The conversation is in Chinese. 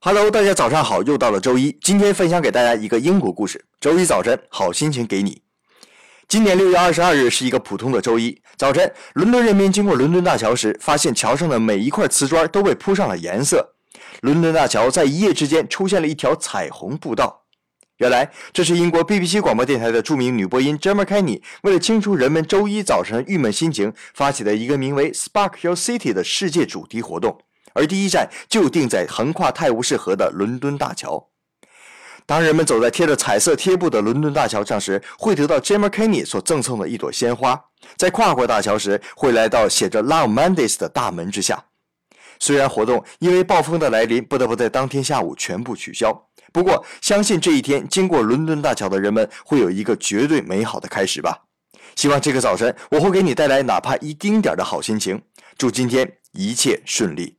Hello，大家早上好，又到了周一，今天分享给大家一个英国故事。周一早晨，好心情给你。今年六月二十二日是一个普通的周一早晨，伦敦人民经过伦敦大桥时，发现桥上的每一块瓷砖都被铺上了颜色。伦敦大桥在一夜之间出现了一条彩虹步道。原来，这是英国 BBC 广播电台的著名女播音 j e m m a Kenny 为了清除人们周一早晨郁闷心情，发起的一个名为 Spark Your City 的世界主题活动。而第一站就定在横跨泰晤士河的伦敦大桥。当人们走在贴着彩色贴布的伦敦大桥上时，会得到 Jemma Kenny 所赠送的一朵鲜花；在跨过大桥时，会来到写着 Love Mondays 的大门之下。虽然活动因为暴风的来临不得不在当天下午全部取消，不过相信这一天经过伦敦大桥的人们会有一个绝对美好的开始吧。希望这个早晨我会给你带来哪怕一丁点的好心情。祝今天一切顺利。